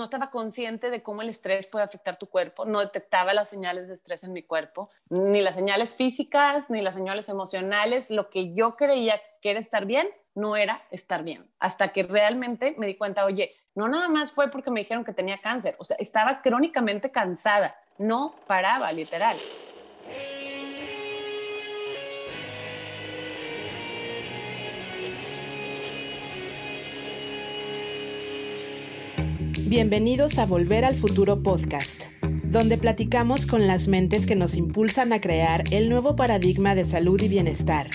no estaba consciente de cómo el estrés puede afectar tu cuerpo, no detectaba las señales de estrés en mi cuerpo, ni las señales físicas, ni las señales emocionales. Lo que yo creía que era estar bien, no era estar bien. Hasta que realmente me di cuenta, oye, no nada más fue porque me dijeron que tenía cáncer, o sea, estaba crónicamente cansada, no paraba, literal. Bienvenidos a Volver al Futuro Podcast, donde platicamos con las mentes que nos impulsan a crear el nuevo paradigma de salud y bienestar,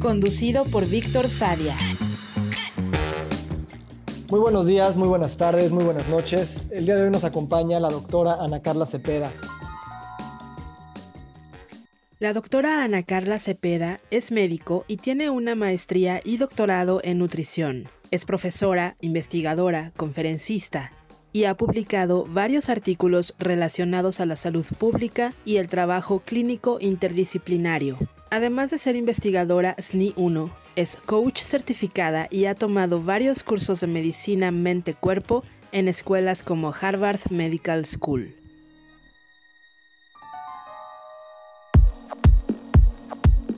conducido por Víctor Sadia. Muy buenos días, muy buenas tardes, muy buenas noches. El día de hoy nos acompaña la doctora Ana Carla Cepeda. La doctora Ana Carla Cepeda es médico y tiene una maestría y doctorado en nutrición. Es profesora, investigadora, conferencista y ha publicado varios artículos relacionados a la salud pública y el trabajo clínico interdisciplinario. Además de ser investigadora SNI 1, es coach certificada y ha tomado varios cursos de medicina mente-cuerpo en escuelas como Harvard Medical School.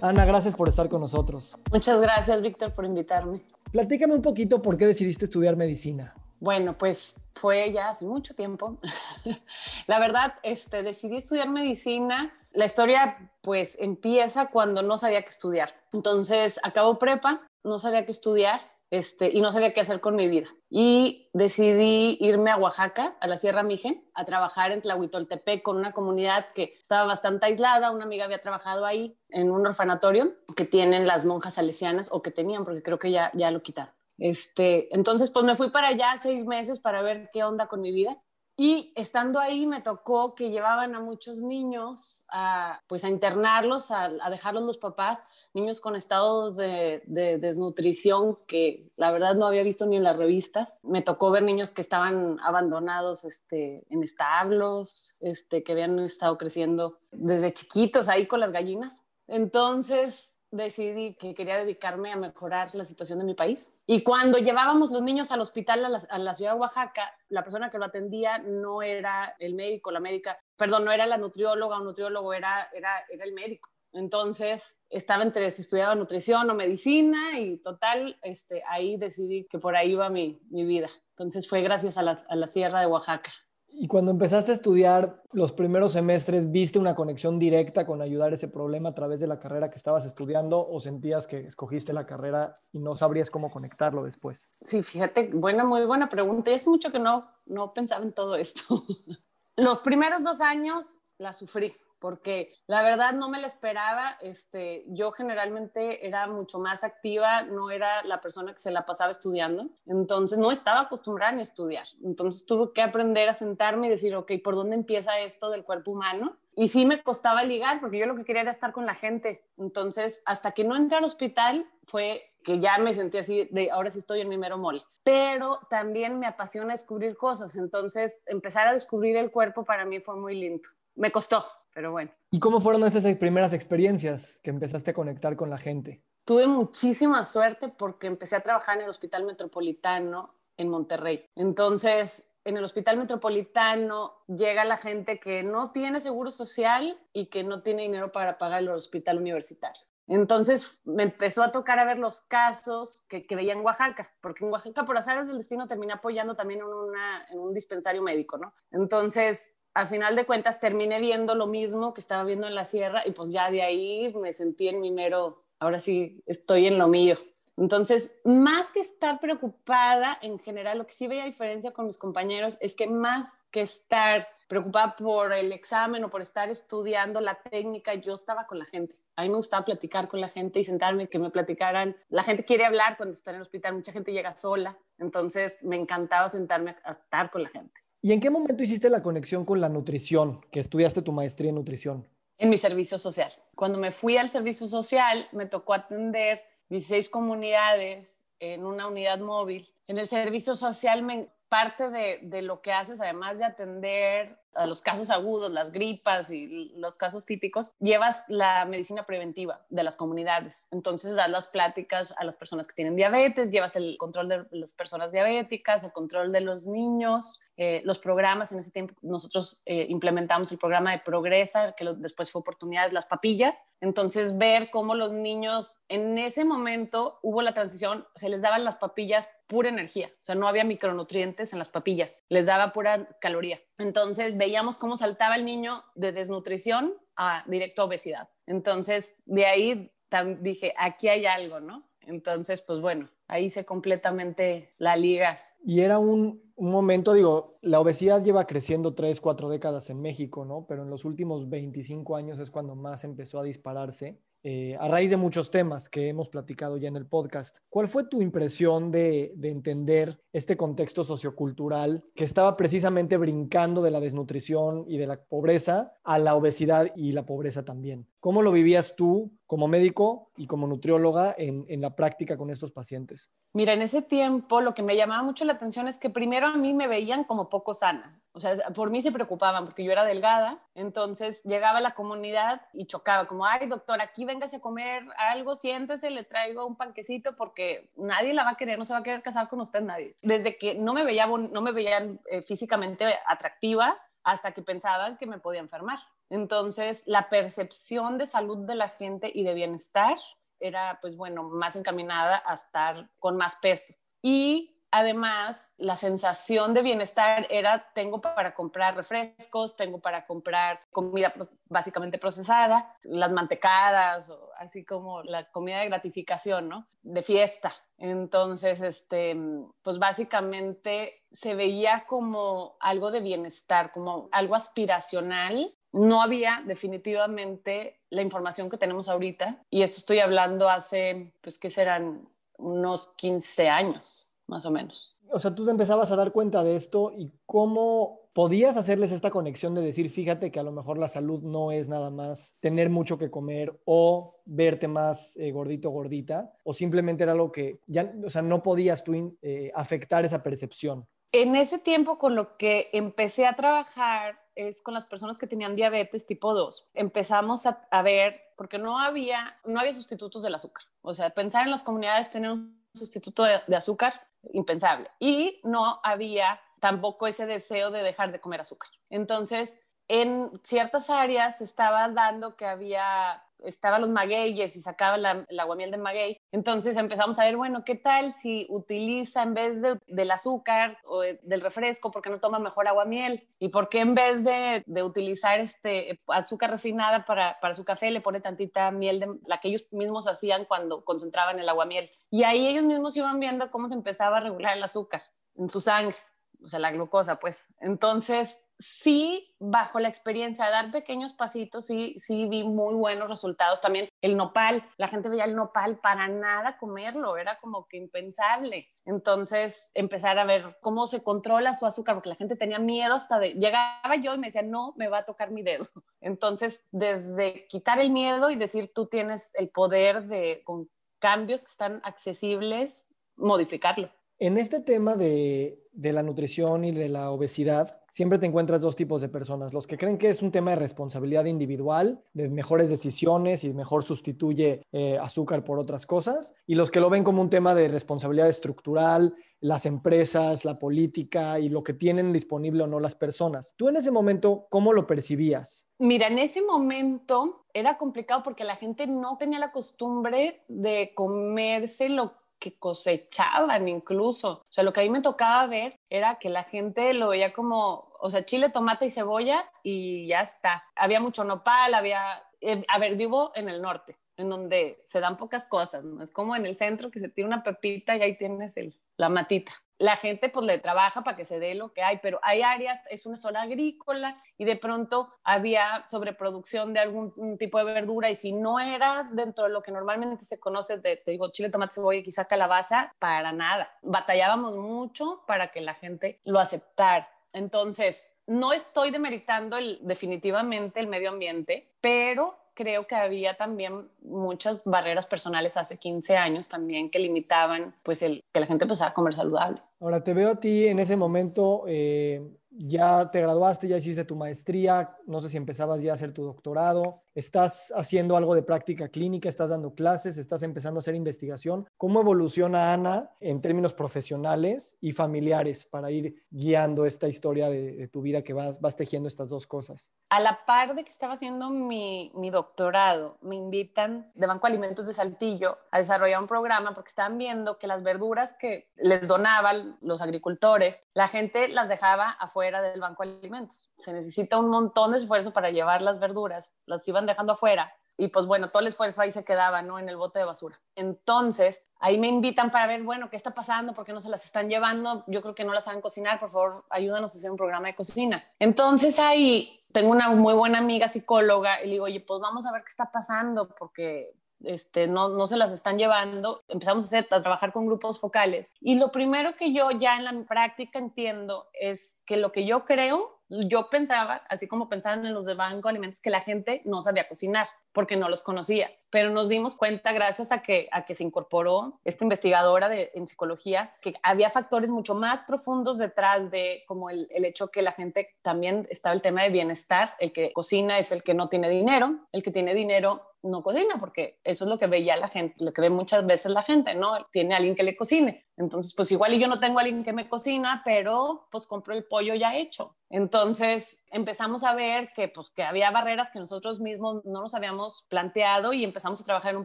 Ana, gracias por estar con nosotros. Muchas gracias, Víctor, por invitarme. Platícame un poquito por qué decidiste estudiar medicina. Bueno, pues fue ya hace mucho tiempo. la verdad, este, decidí estudiar medicina. La historia pues empieza cuando no sabía qué estudiar. Entonces, acabo prepa, no sabía qué estudiar este, y no sabía qué hacer con mi vida. Y decidí irme a Oaxaca, a la Sierra Mijen, a trabajar en Tlahuitoltepec con una comunidad que estaba bastante aislada. Una amiga había trabajado ahí en un orfanatorio que tienen las monjas salesianas, o que tenían, porque creo que ya, ya lo quitaron. Este, entonces, pues me fui para allá seis meses para ver qué onda con mi vida. Y estando ahí me tocó que llevaban a muchos niños a, pues a internarlos, a, dejarlos los papás, niños con estados de, desnutrición que la verdad no había visto ni en las revistas. Me tocó ver niños que estaban abandonados este, en establos, este, que habían estado creciendo desde chiquitos ahí con las gallinas. Entonces, decidí que quería dedicarme a mejorar la situación de mi país. Y cuando llevábamos los niños al hospital a la, ciudad de Oaxaca, la persona que lo atendía no era el médico, la médica, perdón, no era la nutrióloga o nutriólogo, era, era, era el médico. Entonces estaba entre si estudiaba nutrición o medicina y total, este, ahí decidí que por ahí iba mi, mi vida. Entonces fue gracias a la, a la Sierra de Oaxaca. Y cuando empezaste a estudiar los primeros semestres, ¿viste una conexión directa con ayudar ese problema a través de la carrera que estabas estudiando o sentías que escogiste la carrera y no sabrías cómo conectarlo después? Sí, fíjate, buena, muy buena pregunta. Hace mucho que no, no pensaba en todo esto. los primeros dos años la sufrí porque la verdad no me la esperaba. Este, yo generalmente era mucho más activa, no era la persona que se la pasaba estudiando, entonces no estaba acostumbrada ni a estudiar. Entonces tuve que aprender a sentarme y decir, ok, ¿por dónde empieza esto del cuerpo humano? Y sí me costaba ligar, porque yo lo que quería era estar con la gente. Entonces, hasta que no entré al hospital, fue que ya me sentí así de ahora sí estoy en mi mero mole. Pero también me apasiona descubrir cosas. Entonces, empezar a descubrir el cuerpo para mí fue muy lindo. Me costó, pero bueno. ¿Y cómo fueron esas primeras experiencias que empezaste a conectar con la gente? Tuve muchísima suerte porque empecé a trabajar en el Hospital Metropolitano en Monterrey. Entonces, en el Hospital Metropolitano llega la gente que no tiene seguro social y que no tiene dinero para pagar el hospital universitario. Entonces me empezó a tocar a ver los casos que, que veía en Oaxaca, porque en Oaxaca por azares del destino terminé apoyando también en, una, en un dispensario médico, ¿no? Entonces al final de cuentas terminé viendo lo mismo que estaba viendo en la sierra y pues ya de ahí me sentí en mi mero, ahora sí estoy en lo mío. Entonces, más que estar preocupada en general, lo que sí veía diferencia con mis compañeros es que más que estar preocupada por el examen o por estar estudiando la técnica, yo estaba con la gente. A mí me gustaba platicar con la gente y sentarme, que me platicaran. La gente quiere hablar cuando está en el hospital, mucha gente llega sola, entonces me encantaba sentarme a estar con la gente. ¿Y en qué momento hiciste la conexión con la nutrición, que estudiaste tu maestría en nutrición? En mi servicio social. Cuando me fui al servicio social, me tocó atender 16 comunidades en una unidad móvil. En el servicio social me, parte de, lo que haces, además de atender a los casos agudos, las gripas y los casos típicos, llevas la medicina preventiva de las comunidades. Entonces das las pláticas a las personas que tienen diabetes, llevas el control de las personas diabéticas, el control de los niños, eh, los programas. En ese tiempo nosotros eh, implementamos el programa de Progresa, que después fue Oportunidades, las papillas. Entonces, ver cómo los niños en ese momento hubo la transición, se les daban las papillas pura energía, o sea, no había micronutrientes en las papillas, les daba pura caloría. Entonces, veíamos cómo saltaba el niño de desnutrición a directo obesidad. Entonces, de ahí dije, aquí hay algo, ¿no? Entonces, pues bueno, ahí hice completamente la liga. Y era un, un momento, digo, la obesidad lleva creciendo tres, cuatro décadas en México, ¿no? Pero en los últimos 25 años es cuando más empezó a dispararse. Eh, a raíz de muchos temas que hemos platicado ya en el podcast. ¿Cuál fue tu impresión de, de, entender este contexto sociocultural que estaba precisamente brincando de la desnutrición y de la pobreza a la obesidad y la pobreza también? ¿Cómo lo vivías tú como médico y como nutrióloga en, la práctica con estos pacientes? Mira, en ese tiempo lo que me llamaba mucho la atención es que primero a mí me veían como poco sana. O sea, por mí se preocupaban porque yo era delgada, entonces llegaba a la comunidad y chocaba, como, ay, doctor, aquí véngase a comer algo, siéntese, le traigo un panquecito porque nadie la va a querer, no se va a querer casar con usted nadie. Desde que no me, veía, no me veían eh, físicamente atractiva hasta que pensaban que me podía enfermar. Entonces, la percepción de salud de la gente y de bienestar era, pues bueno, más encaminada a estar con más peso. Y además la sensación de bienestar era tengo para comprar refrescos, tengo para comprar comida básicamente procesada, las mantecadas, o así como la comida de gratificación, ¿no? De fiesta. Entonces, este, pues básicamente se veía como algo de bienestar, como algo aspiracional. No había definitivamente la información que tenemos ahorita, y esto estoy hablando hace, pues, que serán unos 15 años más o menos. O sea, tú te empezabas a dar cuenta de esto y cómo podías hacerles esta conexión de decir, fíjate que a lo mejor la salud no es nada más tener mucho que comer o verte más eh, gordito, gordita, o simplemente era algo que ya, o sea, no podías tú eh, afectar esa percepción. En ese tiempo con lo que empecé a trabajar es con las personas que tenían diabetes tipo 2. Empezamos a, ver, porque no había, no había sustitutos del azúcar. O sea, pensar en las comunidades, tener un sustituto de, azúcar impensable. Y no había tampoco ese deseo de dejar de comer azúcar. Entonces, en ciertas áreas estaba dando que había estaban los magueyes y sacaba la, aguamiel de maguey. Entonces empezamos a ver, bueno, ¿qué tal si utiliza en vez de, del azúcar o del refresco, por qué no toma mejor aguamiel? ¿Y por qué en vez de, de utilizar este azúcar refinada para, para, su café le pone tantita miel de la que ellos mismos hacían cuando concentraban el aguamiel? Y ahí ellos mismos iban viendo cómo se empezaba a regular el azúcar en su sangre, o sea, la glucosa, pues. Entonces sí, bajo la experiencia de dar pequeños pasitos, sí, sí vi muy buenos resultados. También el nopal, la gente veía el nopal para nada comerlo, era como que impensable. Entonces, empezar a ver cómo se controla su azúcar, porque la gente tenía miedo hasta de, llegaba yo y me decía, no, me va a tocar mi dedo. Entonces, desde quitar el miedo y decir, tú tienes el poder de, con cambios que están accesibles, modificarlo. En este tema de, de la nutrición y de la obesidad, siempre te encuentras dos tipos de personas. Los que creen que es un tema de responsabilidad individual, de mejores decisiones y mejor sustituye eh, azúcar por otras cosas, y los que lo ven como un tema de responsabilidad estructural, las empresas, la política y lo que tienen disponible o no las personas. Tú en ese momento, ¿cómo lo percibías? Mira, en ese momento era complicado porque la gente no tenía la costumbre de comerse lo que cosechaban incluso. O sea, lo que a mí me tocaba ver era que la gente lo veía como, o sea, chile, tomate y cebolla y ya está. Había mucho nopal, había, eh, a ver, vivo en el norte, en donde se dan pocas cosas, ¿no? Es como en el centro que se tira una pepita y ahí tienes el, la matita la gente pues le trabaja para que se dé lo que hay, pero hay áreas, es una zona agrícola y de pronto había sobreproducción de algún tipo de verdura y si no era dentro de lo que normalmente se conoce de, te digo, chile, tomate, cebolla quizá calabaza, para nada. Batallábamos mucho para que la gente lo aceptara. Entonces, no estoy demeritando definitivamente el medio ambiente, pero creo que había también muchas barreras personales hace 15 años también que limitaban pues el que la gente empezara a comer saludable. Ahora te veo a ti en ese momento eh, ya te graduaste, ya hiciste tu maestría, no sé si empezabas ya a hacer tu doctorado, estás haciendo algo de práctica clínica, estás dando clases, estás empezando a hacer investigación. ¿Cómo evoluciona Ana en términos profesionales y familiares para ir guiando esta historia de, tu vida que vas, vas, tejiendo estas dos cosas? A la par de que estaba haciendo mi, mi doctorado, me invitan de Banco Alimentos de Saltillo a desarrollar un programa porque estaban viendo que las verduras que les donaban los agricultores, la gente las dejaba afuera del Banco Alimentos. Se necesita un montón de esfuerzo para llevar las verduras, las iban dejando afuera y pues bueno, todo el esfuerzo ahí se quedaba, ¿no? En el bote de basura. Entonces, ahí me invitan para ver, bueno, ¿qué está pasando? ¿Por qué no se las están llevando? Yo creo que no las saben cocinar, por favor, ayúdanos a hacer un programa de cocina. Entonces ahí tengo una muy buena amiga psicóloga y le digo, oye, pues vamos a ver qué está pasando, porque este, no, no se las están llevando. Empezamos a, hacer, a trabajar con grupos focales. Y lo primero que yo ya en la práctica entiendo es que lo que yo creo yo pensaba, así como pensaban en los de Banco Alimentos, que la gente no sabía cocinar porque no los conocía, pero nos dimos cuenta gracias a que, a que se incorporó esta investigadora de, en psicología que había factores mucho más profundos detrás de como el, el hecho que la gente también estaba el tema de bienestar, el que cocina es el que no tiene dinero, el que tiene dinero no cocina, porque eso es lo que veía la gente, lo que ve muchas veces la gente, ¿no? Tiene alguien que le cocine. Entonces, pues igual yo no tengo alguien que me cocina, pero pues compro el pollo ya hecho. Entonces empezamos a ver que, pues, que había barreras que nosotros mismos no nos habíamos planteado y empezamos a trabajar en un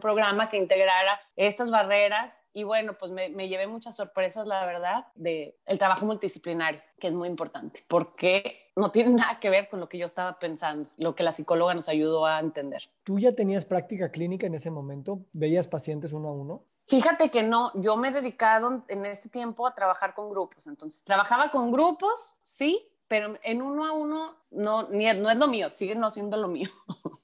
programa que integrara estas barreras y bueno, pues me, me llevé muchas sorpresas, la verdad, de el trabajo multidisciplinario, que es muy importante, porque no tiene nada que ver con lo que yo estaba pensando, lo que la psicóloga nos ayudó a entender. ¿Tú ya tenías práctica clínica en ese momento? ¿Veías pacientes uno a uno? Fíjate que no, yo me he dedicado en este tiempo a trabajar con grupos, entonces trabajaba con grupos, sí, pero en uno a uno no, ni es, no es lo mío, sigue no siendo lo mío.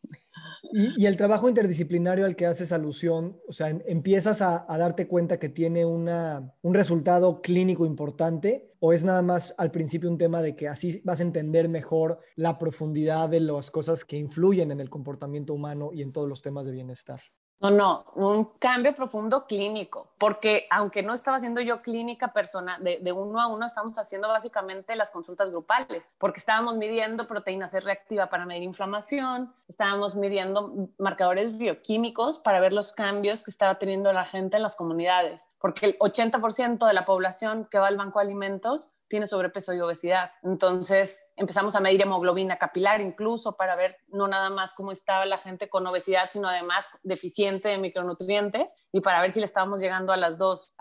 Y, el trabajo interdisciplinario al que haces alusión, o sea, em, empiezas a, darte cuenta que tiene una, un resultado clínico importante o es nada más al principio un tema de que así vas a entender mejor la profundidad de las cosas que influyen en el comportamiento humano y en todos los temas de bienestar. No, no, un cambio profundo clínico, porque aunque no estaba haciendo yo clínica personal, de, uno a uno, estamos haciendo básicamente las consultas grupales, porque estábamos midiendo proteína C reactiva para medir inflamación, estábamos midiendo marcadores bioquímicos para ver los cambios que estaba teniendo la gente en las comunidades, porque el 80% de la población que va al banco de alimentos tiene sobrepeso y obesidad. Entonces empezamos a medir hemoglobina capilar incluso para ver no nada más cómo estaba la gente con obesidad, sino además deficiente de micronutrientes y para ver si le estábamos llegando a las dos,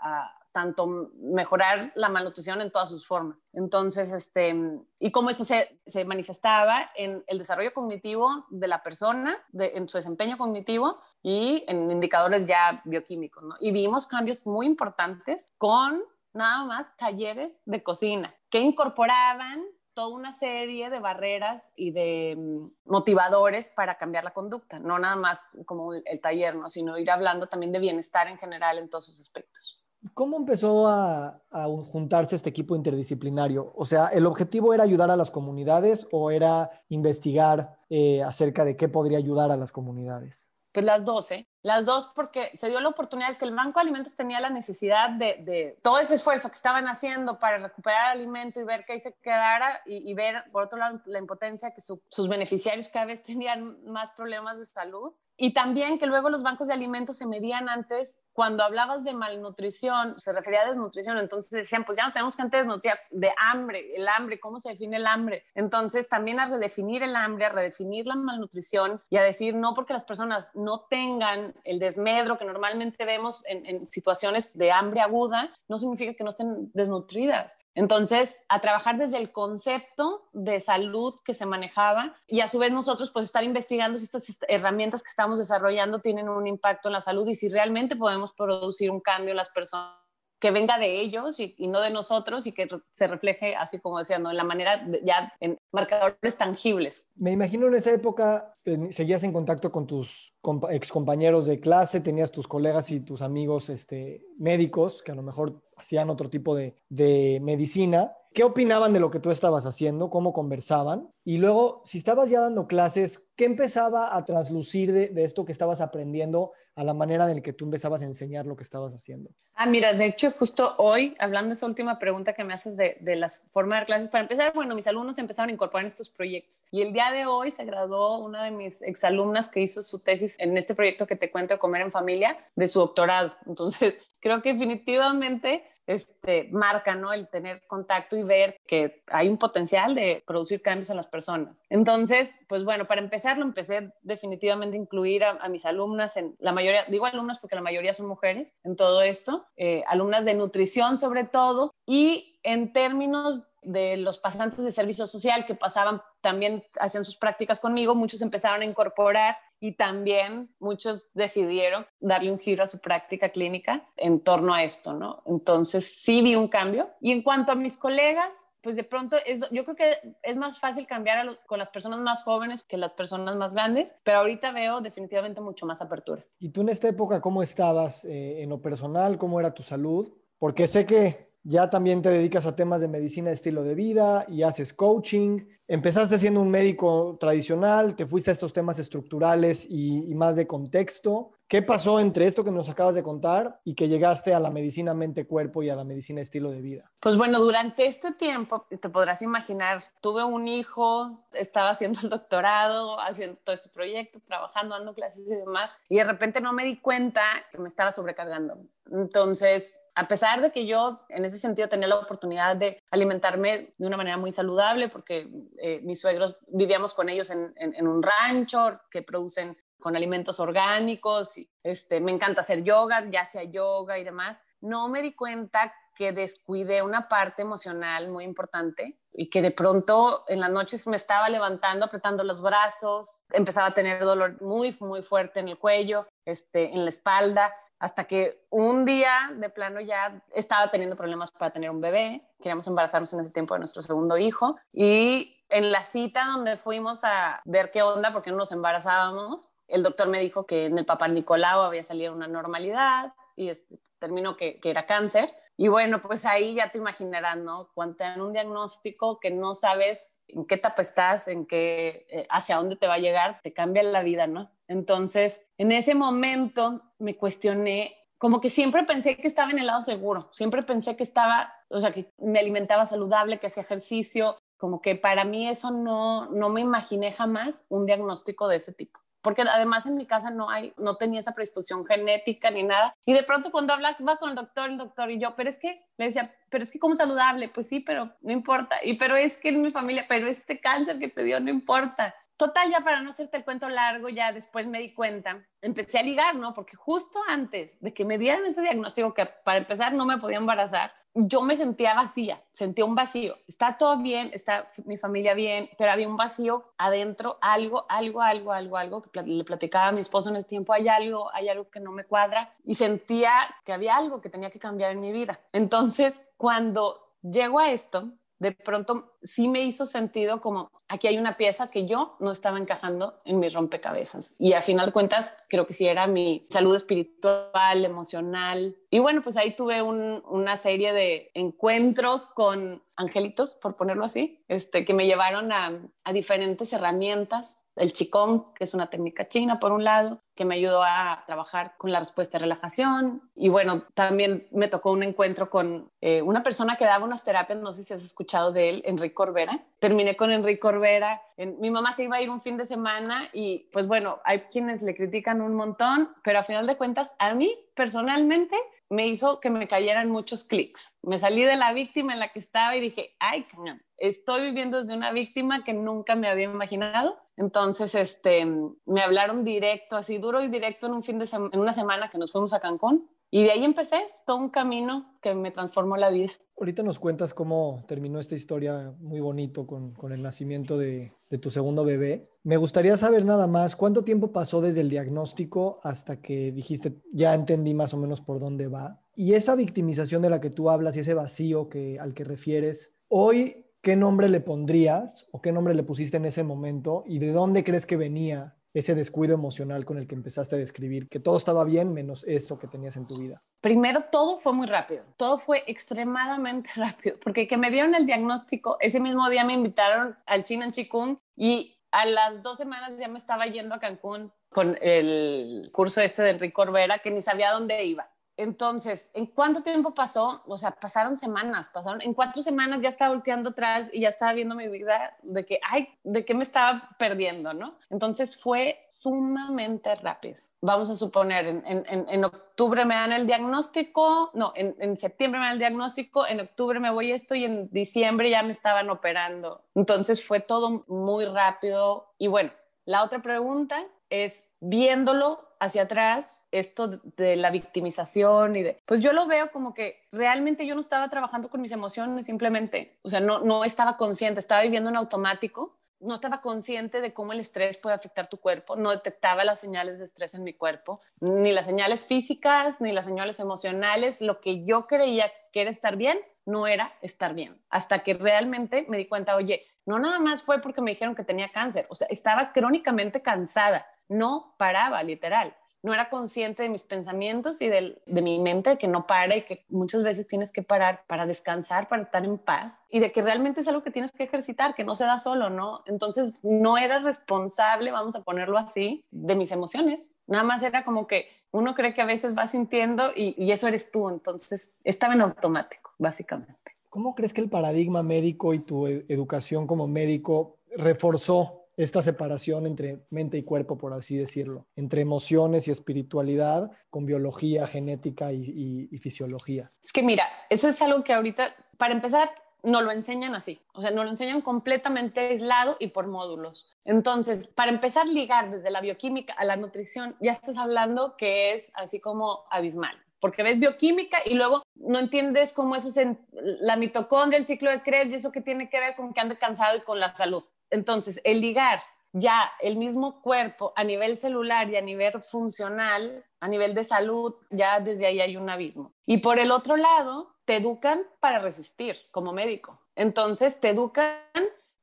tanto mejorar la malnutrición en todas sus formas. Entonces, este, y cómo eso se, se manifestaba en el desarrollo cognitivo de la persona, de, en su desempeño cognitivo y en indicadores ya bioquímicos. ¿no? Y vimos cambios muy importantes con nada más talleres de cocina que incorporaban toda una serie de barreras y de mm, motivadores para cambiar la conducta, no nada más como el taller, ¿no? sino ir hablando también de bienestar en general en todos sus aspectos. ¿Cómo empezó a, juntarse este equipo interdisciplinario? O sea, ¿el objetivo era ayudar a las comunidades o era investigar eh, acerca de qué podría ayudar a las comunidades? Pues las 12. Las dos porque se dio la oportunidad que el Banco de Alimentos tenía la necesidad de, todo ese esfuerzo que estaban haciendo para recuperar alimento y ver que ahí se quedara y, ver, por otro lado, la impotencia que sus beneficiarios cada vez tenían más problemas de salud. Y también que luego los bancos de alimentos se medían antes, cuando hablabas de malnutrición, se refería a desnutrición, entonces decían, pues ya no tenemos gente desnutrida, de hambre, el hambre, ¿cómo se define el hambre? Entonces también a redefinir el hambre, a redefinir la malnutrición y a decir, no porque las personas no tengan el desmedro que normalmente vemos en, situaciones de hambre aguda, no significa que no estén desnutridas. Entonces, a trabajar desde el concepto de salud que se manejaba y a su vez nosotros pues estar investigando si estas herramientas que estamos desarrollando tienen un impacto en la salud y si realmente podemos producir un cambio en las personas que venga de ellos y, no de nosotros y que se refleje, así como decía, ¿no? en la manera, ya en marcadores tangibles. Me imagino en esa época seguías en contacto con tus ex compañeros de clase, tenías tus colegas y tus amigos este, médicos que a lo mejor hacían otro tipo de, de medicina. ¿Qué opinaban de lo que tú estabas haciendo? ¿Cómo conversaban? Y luego, si estabas ya dando clases, ¿qué empezaba a traslucir de, de esto que estabas aprendiendo a la manera en que tú empezabas a enseñar lo que estabas haciendo? Ah, mira, de hecho, justo hoy, hablando de esa última pregunta que me haces de, de las formas de clases, para empezar, bueno, mis alumnos empezaron a incorporar estos proyectos. Y el día de hoy se graduó una de mis exalumnas que hizo su tesis en este proyecto que te cuento comer en familia, de su doctorado. Entonces, creo que definitivamente este, marca, ¿no? El tener contacto y ver que hay un potencial de producir cambios en las personas. Entonces, pues bueno, para empezar, lo empecé definitivamente a incluir a, mis alumnas, en la mayoría, digo alumnas porque la mayoría son mujeres en todo esto, eh, alumnas de nutrición sobre todo, y en términos de los pasantes de servicio social que pasaban, también hacían sus prácticas conmigo, muchos empezaron a incorporar y también muchos decidieron darle un giro a su práctica clínica en torno a esto, ¿no? Entonces sí vi un cambio. Y en cuanto a mis colegas, pues de pronto es, yo creo que es más fácil cambiar con las personas más jóvenes que las personas más grandes, pero ahorita veo definitivamente mucho más apertura. ¿Y tú en esta época cómo estabas eh, en lo personal? ¿Cómo era tu salud? Porque sé que ya también te dedicas a temas de medicina estilo de vida y haces coaching. Empezaste siendo un médico tradicional, te fuiste a estos temas estructurales y, más de contexto. ¿Qué pasó entre esto que nos acabas de contar y que llegaste a la medicina mente-cuerpo y a la medicina estilo de vida? Pues bueno, durante este tiempo, te podrás imaginar, tuve un hijo, estaba haciendo el doctorado, haciendo todo este proyecto, trabajando, dando clases y demás, y de repente no me di cuenta que me estaba sobrecargando. Entonces, a pesar de que yo en ese sentido tenía la oportunidad de alimentarme de una manera muy saludable, porque eh, mis suegros vivíamos con ellos en, un rancho que producen con alimentos orgánicos, y este, me encanta hacer yoga, ya sea yoga y demás, no me di cuenta que descuidé una parte emocional muy importante y que de pronto en las noches me estaba levantando, apretando los brazos, empezaba a tener dolor muy, muy fuerte en el cuello, este, en la espalda, hasta que un día de plano ya estaba teniendo problemas para tener un bebé, queríamos embarazarnos en ese tiempo de nuestro segundo hijo y en la cita donde fuimos a ver qué onda, porque no nos embarazábamos, el doctor me dijo que en el papá Nicolau había salido una normalidad y este, terminó que, era cáncer. Y bueno, pues ahí ya te imaginarás, ¿no? Cuando te un diagnóstico que no sabes en qué etapa estás, en qué, eh, hacia dónde te va a llegar, te cambia la vida, ¿no? Entonces, en ese momento me cuestioné, como que siempre pensé que estaba en el lado seguro, siempre pensé que estaba, o sea, que me alimentaba saludable, que hacía ejercicio, como que para mí eso no, no me imaginé jamás un diagnóstico de ese tipo porque además en mi casa no hay, no tenía esa predisposición genética ni nada. Y de pronto cuando habla, va con el doctor, el doctor y yo, pero es que, le decía, pero es que como saludable, pues sí, pero no importa. Y pero es que en mi familia, pero este cáncer que te dio no importa. Total, ya para no hacerte el cuento largo, ya después me di cuenta, empecé a ligar, ¿no? Porque justo antes de que me dieran ese diagnóstico, que para empezar no me podía embarazar, yo me sentía vacía, sentía un vacío. Está todo bien, está mi familia bien, pero había un vacío adentro, algo, algo, algo, algo, algo que le platicaba a mi esposo en ese tiempo, hay algo, hay algo que no me cuadra y sentía que había algo que tenía que cambiar en mi vida. Entonces, cuando llego a esto, de pronto sí me hizo sentido como aquí hay una pieza que yo no estaba encajando en mi rompecabezas. Y a final de cuentas, creo que sí era mi salud espiritual, emocional. Y bueno, pues ahí tuve una serie de encuentros con angelitos, por ponerlo así, este, que me llevaron a, a diferentes herramientas el Qigong, que es una técnica china, por un lado, que me ayudó a trabajar con la respuesta de relajación. Y bueno, también me tocó un encuentro con eh, una persona que daba unas terapias, no sé si has escuchado de él, Enrique Corbera. Terminé con Enrique Corbera. mi mamá se iba a ir un fin de semana y pues bueno, hay quienes le critican un montón, pero a final de cuentas, a mí personalmente me hizo que me cayeran muchos clics. Me salí de la víctima en la que estaba y dije, ay, cañón, estoy viviendo desde una víctima que nunca me había imaginado. Entonces, este, me hablaron directo, así duro y directo en un fin de en una semana que nos fuimos a Cancún. Y de ahí empecé todo un camino que me transformó la vida. Ahorita nos cuentas cómo terminó esta historia muy bonito con, con el nacimiento de, de, tu segundo bebé. Me gustaría saber nada más, ¿cuánto tiempo pasó desde el diagnóstico hasta que dijiste, ya entendí más o menos por dónde va? Y esa victimización de la que tú hablas y ese vacío que, al que refieres, hoy ¿qué nombre le pondrías o qué nombre le pusiste en ese momento y de dónde crees que venía ese descuido emocional con el que empezaste a describir, que todo estaba bien menos eso que tenías en tu vida? Primero, todo fue muy rápido, todo fue extremadamente rápido, porque que me dieron el diagnóstico, ese mismo día me invitaron al Chinan Chikung y a las dos semanas ya me estaba yendo a Cancún con el curso este de Enrique Orbera, que ni sabía dónde iba. Entonces, ¿en cuánto tiempo pasó? O sea, pasaron semanas, pasaron, en cuatro semanas ya estaba volteando atrás y ya estaba viendo mi vida de que, ay, de qué me estaba perdiendo, ¿no? Entonces fue sumamente rápido. Vamos a suponer, en, en, en octubre me dan el diagnóstico, no, en, en, septiembre me dan el diagnóstico, en octubre me voy esto y en diciembre ya me estaban operando. Entonces fue todo muy rápido. Y bueno, la otra pregunta es, viéndolo hacia atrás, esto de la victimización y de, pues yo lo veo como que realmente yo no estaba trabajando con mis emociones simplemente, o sea, no, no estaba consciente, estaba viviendo en automático, no estaba consciente de cómo el estrés puede afectar tu cuerpo, no detectaba las señales de estrés en mi cuerpo, ni las señales físicas, ni las señales emocionales, lo que yo creía que era estar bien, no era estar bien, hasta que realmente me di cuenta, oye, no nada más fue porque me dijeron que tenía cáncer, o sea, estaba crónicamente cansada, no paraba, literal. No era consciente de mis pensamientos y de, mi mente, que no para y que muchas veces tienes que parar para descansar, para estar en paz y de que realmente es algo que tienes que ejercitar, que no se da solo, ¿no? Entonces no era responsable, vamos a ponerlo así, de mis emociones. Nada más era como que uno cree que a veces va sintiendo y, y eso eres tú. Entonces estaba en automático, básicamente. ¿Cómo crees que el paradigma médico y tu e-, educación como médico reforzó esta separación entre mente y cuerpo, por así decirlo, entre emociones y espiritualidad con biología, genética y, fisiología. Es que mira, eso es algo que ahorita, para empezar, no lo enseñan así, o sea, no lo enseñan completamente aislado y por módulos. Entonces, para empezar a ligar desde la bioquímica a la nutrición, ya estás hablando que es así como abismal porque ves bioquímica y luego no entiendes cómo eso es la mitocondria, el ciclo de Krebs y eso que tiene que ver con que ande cansado y con la salud. Entonces, el ligar ya el mismo cuerpo a nivel celular y a nivel funcional, a nivel de salud, ya desde ahí hay un abismo. Y por el otro lado, te educan para resistir como médico. Entonces, te educan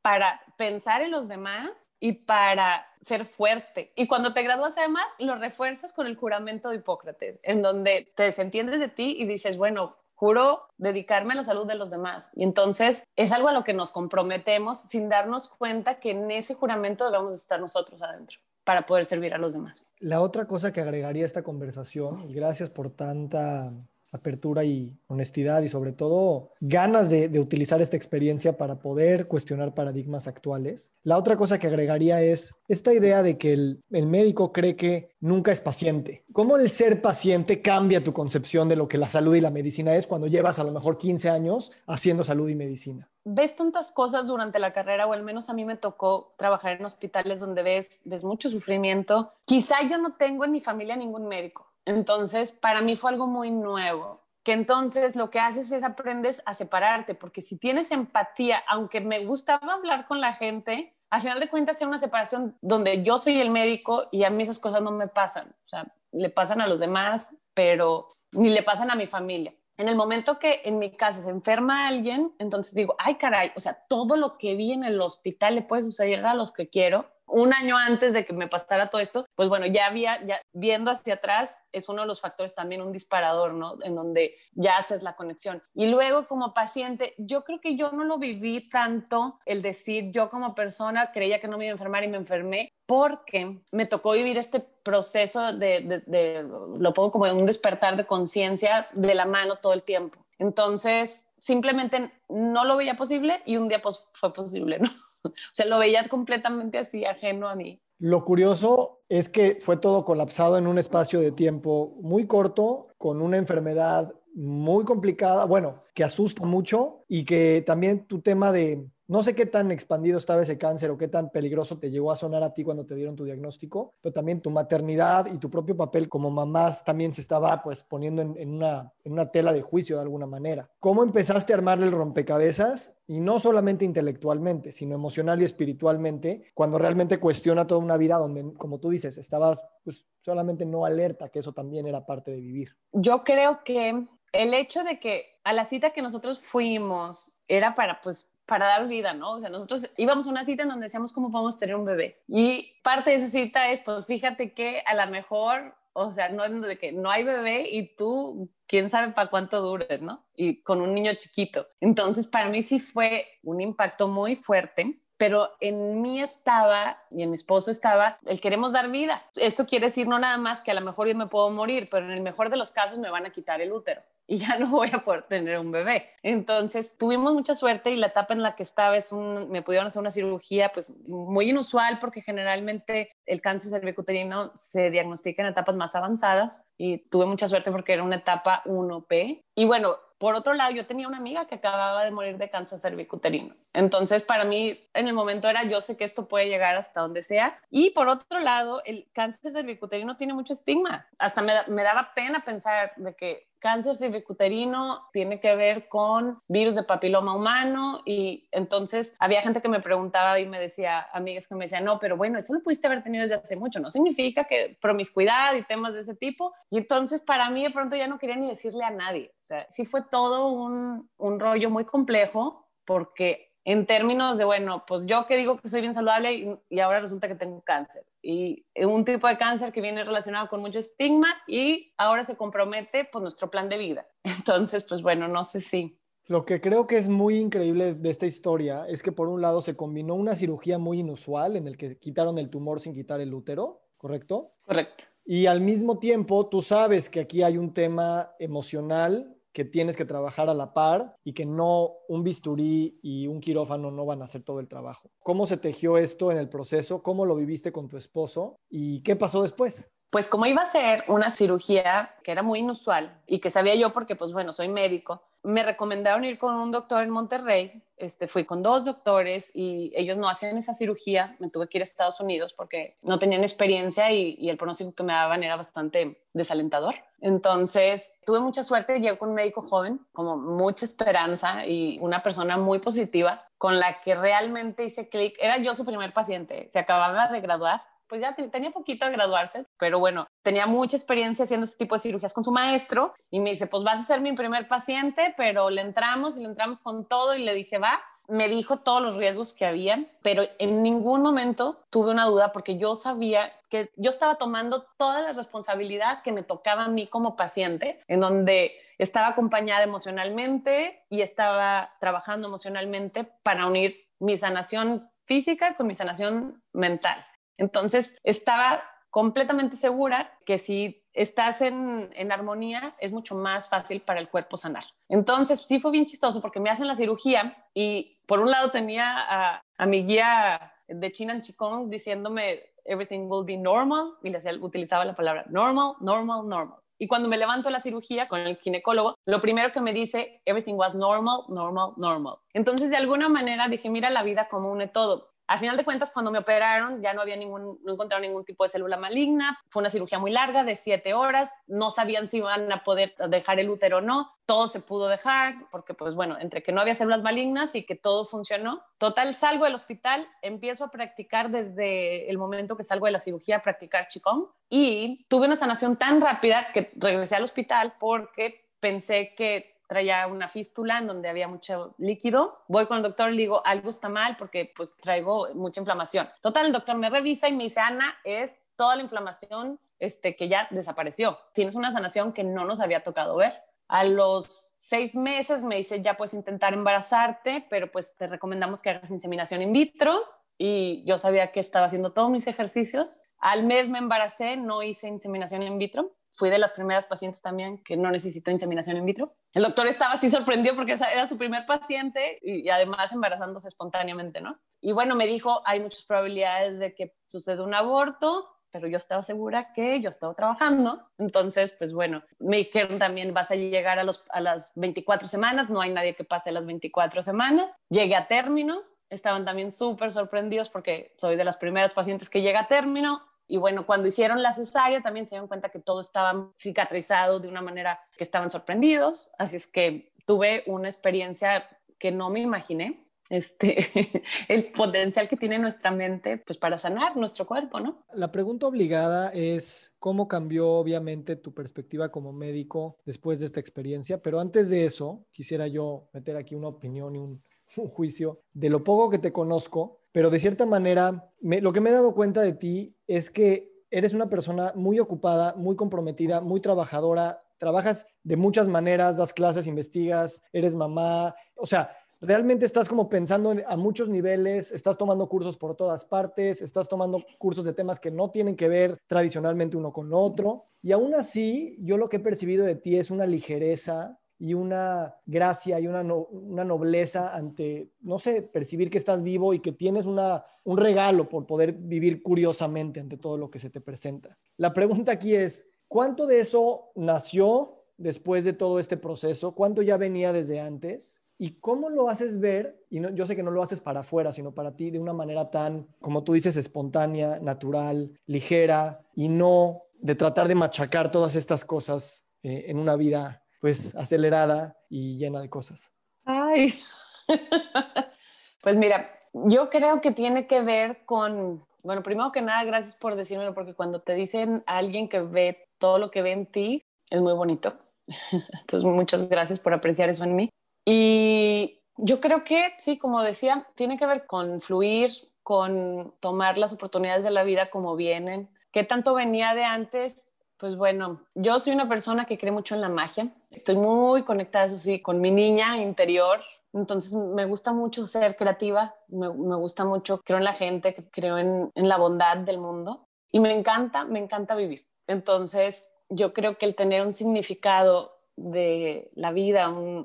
para pensar en los demás y para ser fuerte. Y cuando te gradúas además, lo refuerzas con el juramento de Hipócrates, en donde te desentiendes de ti y dices, bueno, juro dedicarme a la salud de los demás. Y entonces es algo a lo que nos comprometemos sin darnos cuenta que en ese juramento debemos estar nosotros adentro para poder servir a los demás. La otra cosa que agregaría a esta conversación, y gracias por tanta apertura y honestidad y sobre todo ganas de, utilizar esta experiencia para poder cuestionar paradigmas actuales. La otra cosa que agregaría es esta idea de que el, médico cree que nunca es paciente. ¿Cómo el ser paciente cambia tu concepción de lo que la salud y la medicina es cuando llevas a lo mejor 15 años haciendo salud y medicina? ves tantas cosas durante la carrera, o al menos a mí me tocó trabajar en hospitales donde ves, ves mucho sufrimiento. Quizá yo no tengo en mi familia ningún médico, entonces, para mí fue algo muy nuevo, que entonces lo que haces es aprendes a separarte, porque si tienes empatía, aunque me gustaba hablar con la gente, al final de cuentas es una separación donde yo soy el médico y a mí esas cosas no me pasan, o sea, le pasan a los demás, pero ni le pasan a mi familia. En el momento que en mi casa se enferma alguien, entonces digo, ay caray, o sea, todo lo que vi en el hospital le puede suceder a los que quiero un año antes de que me pasara todo esto, pues bueno, ya había, ya viendo hacia atrás, es uno de los factores también un disparador, ¿no? En donde ya haces la conexión. Y luego como paciente, yo creo que yo no lo viví tanto el decir, yo como persona creía que no me iba a enfermar y me enfermé, porque me tocó vivir este proceso de, de, lo pongo como un despertar de conciencia de la mano todo el tiempo. Entonces, simplemente no lo veía posible y un día pues fue posible, ¿no? O sea, lo veía completamente así, ajeno a mí. Lo curioso es que fue todo colapsado en un espacio de tiempo muy corto, con una enfermedad muy complicada, bueno, que asusta mucho y que también tu tema de no sé qué tan expandido estaba ese cáncer o qué tan peligroso te llegó a sonar a ti cuando te dieron tu diagnóstico, pero también tu maternidad y tu propio papel como mamás también se estaba pues poniendo en, una, en una tela de juicio de alguna manera. ¿Cómo empezaste a armarle el rompecabezas? Y no solamente intelectualmente, sino emocional y espiritualmente, cuando realmente cuestiona toda una vida donde, como tú dices, estabas pues solamente no alerta, que eso también era parte de vivir. Yo creo que el hecho de que a la cita que nosotros fuimos era para pues para dar vida, ¿no? O sea, nosotros íbamos a una cita en donde decíamos cómo podemos tener un bebé. Y parte de esa cita es, pues fíjate que a lo mejor, o sea, no de que no hay bebé y tú, quién sabe para cuánto dures, ¿no? Y con un niño chiquito. Entonces, para mí sí fue un impacto muy fuerte pero en mí estaba y en mi esposo estaba el queremos dar vida. Esto quiere decir no nada más que a lo mejor yo me puedo morir, pero en el mejor de los casos me van a quitar el útero y ya no voy a poder tener un bebé. Entonces tuvimos mucha suerte y la etapa en la que estaba es un, me pudieron hacer una cirugía pues muy inusual porque generalmente el cáncer cervicuterino se diagnostica en etapas más avanzadas y tuve mucha suerte porque era una etapa 1P. Y bueno, por otro lado, yo tenía una amiga que acababa de morir de cáncer cervicuterino. Entonces, para mí, en el momento era, yo sé que esto puede llegar hasta donde sea. Y por otro lado, el cáncer cervicuterino tiene mucho estigma. Hasta me, me daba pena pensar de que cáncer cervicuterino tiene que ver con virus de papiloma humano y entonces había gente que me preguntaba y me decía, amigas que me decían, no, pero bueno, eso lo pudiste haber tenido desde hace mucho, no significa que promiscuidad y temas de ese tipo. Y entonces para mí de pronto ya no quería ni decirle a nadie. O sea, sí fue todo un, un rollo muy complejo porque en términos de, bueno, pues yo que digo que soy bien saludable y, ahora resulta que tengo cáncer. Y un tipo de cáncer que viene relacionado con mucho estigma y ahora se compromete pues nuestro plan de vida. Entonces, pues bueno, no sé si... Lo que creo que es muy increíble de esta historia es que por un lado se combinó una cirugía muy inusual en el que quitaron el tumor sin quitar el útero, ¿correcto? Correcto. Y al mismo tiempo, tú sabes que aquí hay un tema emocional que tienes que trabajar a la par y que no un bisturí y un quirófano no van a hacer todo el trabajo. ¿Cómo se tejió esto en el proceso? ¿Cómo lo viviste con tu esposo? ¿Y qué pasó después? Pues como iba a ser una cirugía que era muy inusual y que sabía yo porque pues bueno, soy médico, me recomendaron ir con un doctor en Monterrey. Este, fui con dos doctores y ellos no hacían esa cirugía. Me tuve que ir a Estados Unidos porque no tenían experiencia y, el pronóstico que me daban era bastante desalentador. Entonces, tuve mucha suerte. Llegué con un médico joven, como mucha esperanza y una persona muy positiva con la que realmente hice clic. Era yo su primer paciente. Se acababa de graduar pues ya tenía poquito de graduarse, pero bueno, tenía mucha experiencia haciendo ese tipo de cirugías con su maestro y me dice, pues vas a ser mi primer paciente, pero le entramos y le entramos con todo y le dije, va. Me dijo todos los riesgos que habían, pero en ningún momento tuve una duda porque yo sabía que yo estaba tomando toda la responsabilidad que me tocaba a mí como paciente, en donde estaba acompañada emocionalmente y estaba trabajando emocionalmente para unir mi sanación física con mi sanación mental. Entonces, estaba completamente segura que si estás en, armonía, es mucho más fácil para el cuerpo sanar. Entonces, sí fue bien chistoso porque me hacen la cirugía y por un lado tenía a, mi guía de China Chikong diciéndome everything will be normal y le utilizaba la palabra normal, normal, normal. Y cuando me levanto la cirugía con el ginecólogo, lo primero que me dice, everything was normal, normal, normal. Entonces, de alguna manera dije, mira la vida como une todo. Al final de cuentas, cuando me operaron, ya no había ningún, no encontraron ningún tipo de célula maligna. Fue una cirugía muy larga, de siete horas. No sabían si iban a poder dejar el útero o no. Todo se pudo dejar, porque, pues bueno, entre que no había células malignas y que todo funcionó. Total, salgo del hospital, empiezo a practicar desde el momento que salgo de la cirugía, a practicar Qigong. Y tuve una sanación tan rápida que regresé al hospital porque pensé que traía una fístula en donde había mucho líquido. Voy con el doctor y le digo, algo está mal porque pues traigo mucha inflamación. Total, el doctor me revisa y me dice, Ana, es toda la inflamación este, que ya desapareció. Tienes una sanación que no nos había tocado ver. A los seis meses me dice, ya puedes intentar embarazarte, pero pues te recomendamos que hagas inseminación in vitro. Y yo sabía que estaba haciendo todos mis ejercicios. Al mes me embaracé, no hice inseminación in vitro fui de las primeras pacientes también que no necesitó inseminación in vitro. El doctor estaba así sorprendido porque era su primer paciente y, además embarazándose espontáneamente, ¿no? Y bueno, me dijo, hay muchas probabilidades de que suceda un aborto, pero yo estaba segura que yo estaba trabajando. Entonces, pues bueno, me dijeron también, vas a llegar a, los, a las 24 semanas, no hay nadie que pase las 24 semanas. Llegué a término, estaban también súper sorprendidos porque soy de las primeras pacientes que llega a término y bueno, cuando hicieron la cesárea también se dieron cuenta que todo estaba cicatrizado de una manera que estaban sorprendidos. Así es que tuve una experiencia que no me imaginé. Este, el potencial que tiene nuestra mente pues para sanar nuestro cuerpo, ¿no? La pregunta obligada es cómo cambió obviamente tu perspectiva como médico después de esta experiencia, pero antes de eso quisiera yo meter aquí una opinión y un, un juicio de lo poco que te conozco pero de cierta manera, lo que me he dado cuenta de ti es que eres una persona muy ocupada, muy comprometida, muy trabajadora, trabajas de muchas maneras, das clases, investigas, eres mamá, o sea, realmente estás como pensando a muchos niveles, estás tomando cursos por todas partes, estás tomando cursos de temas que no tienen que ver tradicionalmente uno con otro. Y aún así, yo lo que he percibido de ti es una ligereza y una gracia y una, una nobleza ante, no sé, percibir que estás vivo y que tienes una, un regalo por poder vivir curiosamente ante todo lo que se te presenta. La pregunta aquí es, ¿cuánto de eso nació después de todo este proceso? ¿Cuánto ya venía desde antes? ¿Y cómo lo haces ver? Y no, yo sé que no lo haces para afuera, sino para ti de una manera tan, como tú dices, espontánea, natural, ligera y no de tratar de machacar todas estas cosas eh, en una vida pues acelerada y llena de cosas. Ay, pues mira, yo creo que tiene que ver con, bueno, primero que nada, gracias por decírmelo, porque cuando te dicen alguien que ve todo lo que ve en ti, es muy bonito. Entonces, muchas gracias por apreciar eso en mí. Y yo creo que, sí, como decía, tiene que ver con fluir, con tomar las oportunidades de la vida como vienen. ¿Qué tanto venía de antes? Pues bueno, yo soy una persona que cree mucho en la magia. Estoy muy conectada, eso sí, con mi niña interior. Entonces me gusta mucho ser creativa, me, gusta mucho, creo en la gente, creo en, la bondad del mundo y me encanta, me encanta vivir. Entonces yo creo que el tener un significado de la vida, un,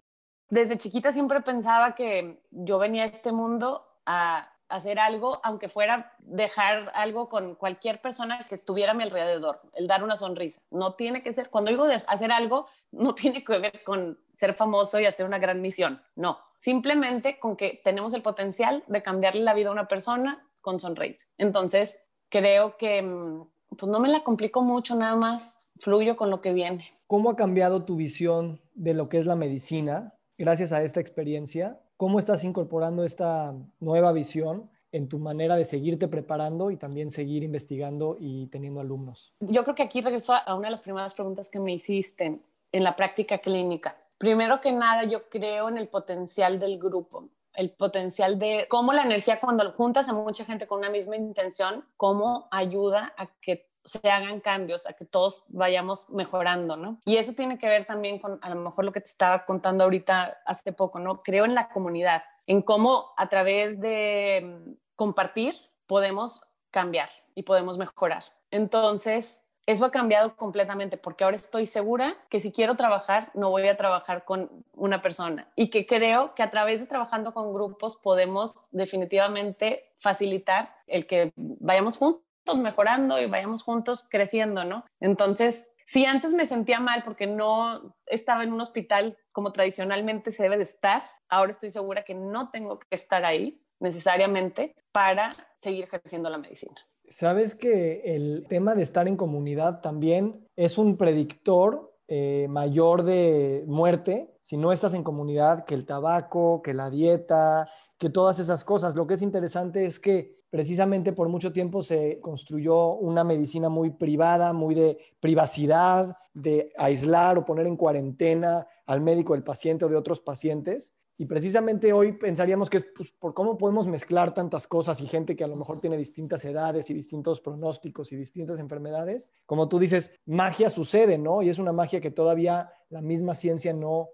desde chiquita siempre pensaba que yo venía a este mundo a hacer algo, aunque fuera dejar algo con cualquier persona que estuviera a mi alrededor, el dar una sonrisa. No tiene que ser, cuando digo hacer algo, no tiene que ver con ser famoso y hacer una gran misión, no. Simplemente con que tenemos el potencial de cambiarle la vida a una persona con sonreír. Entonces, creo que mm, pues no me la complico mucho, nada más fluyo con lo que viene. ¿Cómo ha cambiado tu visión de lo que es la medicina gracias a esta experiencia, ¿cómo estás incorporando esta nueva visión en tu manera de seguirte preparando y también seguir investigando y teniendo alumnos? Yo creo que aquí regreso a una de las primeras preguntas que me hiciste en la práctica clínica. Primero que nada, yo creo en el potencial del grupo, el potencial de cómo la energía cuando juntas a mucha gente con una misma intención, cómo ayuda a que se hagan cambios, a que todos vayamos mejorando, ¿no? Y eso tiene que ver también con a lo mejor lo que te estaba contando ahorita hace poco, ¿no? Creo en la comunidad, en cómo a través de mm, compartir podemos cambiar y podemos mejorar. Entonces, eso ha cambiado completamente porque ahora estoy segura que si quiero trabajar, no voy a trabajar con una persona y que creo que a través de trabajando con grupos podemos definitivamente facilitar el que vayamos juntos mejorando y vayamos juntos creciendo, ¿no? Entonces, si antes me sentía mal porque no estaba en un hospital como tradicionalmente se debe de estar, ahora estoy segura que no tengo que estar ahí necesariamente para seguir ejerciendo la medicina. Sabes que el tema de estar en comunidad también es un predictor eh, mayor de muerte si no estás en comunidad que el tabaco, que la dieta, que todas esas cosas. Lo que es interesante es que precisamente por mucho tiempo se construyó una medicina muy privada, muy de privacidad, de aislar o poner en cuarentena al médico del paciente o de otros pacientes. Y precisamente hoy pensaríamos que es pues, por cómo podemos mezclar tantas cosas y gente que a lo mejor tiene distintas edades y distintos pronósticos y distintas enfermedades. Como tú dices, magia sucede, ¿no? Y es una magia que todavía la misma ciencia no,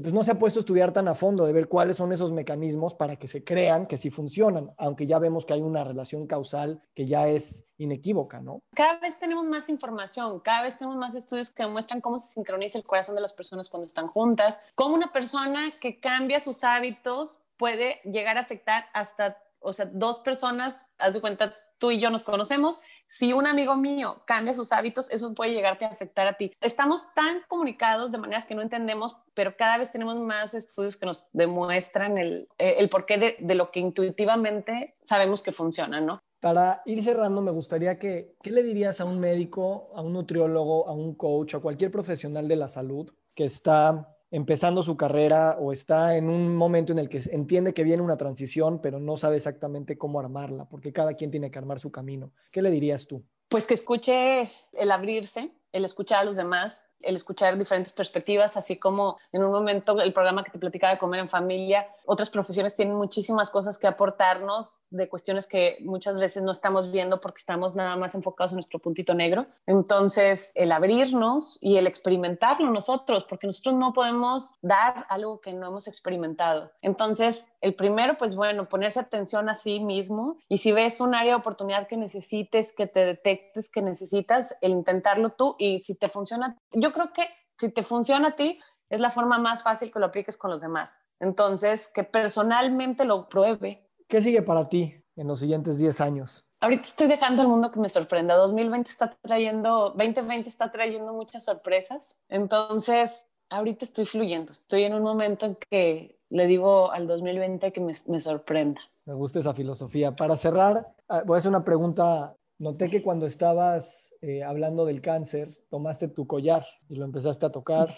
pues no se ha puesto a estudiar tan a fondo de ver cuáles son esos mecanismos para que se crean que sí funcionan, aunque ya vemos que hay una relación causal que ya es inequívoca, ¿no? Cada vez tenemos más información, cada vez tenemos más estudios que demuestran cómo se sincroniza el corazón de las personas cuando están juntas, cómo una persona que cambia sus hábitos puede llegar a afectar hasta, o sea, dos personas, haz de cuenta, tú y yo nos conocemos, si un amigo mío cambia sus hábitos, eso puede llegarte a afectar a ti. Estamos tan comunicados de maneras que no entendemos, pero cada vez tenemos más estudios que nos demuestran el, eh, porqué de, de lo que intuitivamente sabemos que funciona, ¿no? Para ir cerrando, me gustaría que, ¿qué le dirías a un médico, a un nutriólogo, a un coach, a cualquier profesional de la salud que está empezando su carrera o está en un momento en el que entiende que viene una transición, pero no sabe exactamente cómo armarla, porque cada quien tiene que armar su camino. ¿Qué le dirías tú? Pues que escuche el abrirse, el escuchar a los demás el escuchar diferentes perspectivas, así como en un momento el programa que te platicaba de comer en familia, otras profesiones tienen muchísimas cosas que aportarnos de cuestiones que muchas veces no estamos viendo porque estamos nada más enfocados en nuestro puntito negro. Entonces, el abrirnos y el experimentarlo nosotros, porque nosotros no podemos dar algo que no hemos experimentado. Entonces, el primero, pues bueno, ponerse atención a sí mismo y si ves un área de oportunidad que necesites, que te detectes que necesitas, el intentarlo tú y si te funciona, yo creo que si te funciona a ti, es la forma más fácil que lo apliques con los demás. Entonces, que personalmente lo pruebe. ¿Qué sigue para ti en los siguientes 10 años? Ahorita estoy dejando el mundo que me sorprenda. 2020 está trayendo, 2020 está trayendo muchas sorpresas. Entonces, ahorita estoy fluyendo. Estoy en un momento en que le digo al 2020 que me, me sorprenda. Me gusta esa filosofía. Para cerrar, ah, voy a hacer una pregunta Noté que cuando estabas eh, hablando del cáncer, tomaste tu collar y lo empezaste a tocar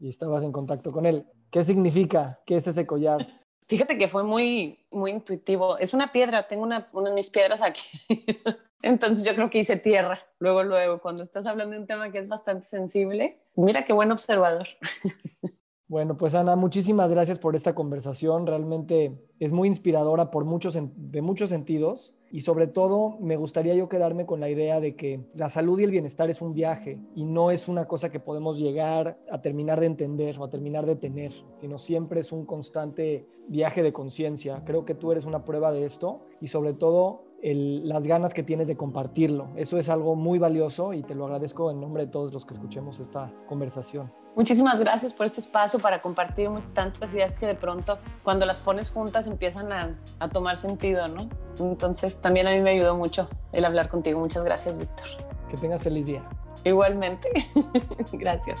y estabas en contacto con él. ¿Qué significa? ¿Qué es ese collar? Fíjate que fue muy, muy intuitivo. Es una piedra, tengo una, una de mis piedras aquí. Entonces yo creo que hice tierra. Luego, luego, cuando estás hablando de un tema que es bastante sensible, mira qué buen observador. Bueno, pues Ana, muchísimas gracias por esta conversación. Realmente es muy inspiradora por muchos, de muchos sentidos y sobre todo me gustaría yo quedarme con la idea de que la salud y el bienestar es un viaje y no es una cosa que podemos llegar a terminar de entender o a terminar de tener, sino siempre es un constante viaje de conciencia. Creo que tú eres una prueba de esto y sobre todo las ganas que tienes de compartirlo. Eso es algo muy valioso y te lo agradezco en nombre de todos los que escuchemos esta conversación. Muchísimas gracias por este espacio para compartir tantas ideas que de pronto cuando las pones juntas empiezan a, a tomar sentido, ¿no? Entonces también a mí me ayudó mucho el hablar contigo. Muchas gracias, Víctor. Que tengas feliz día. Igualmente. gracias.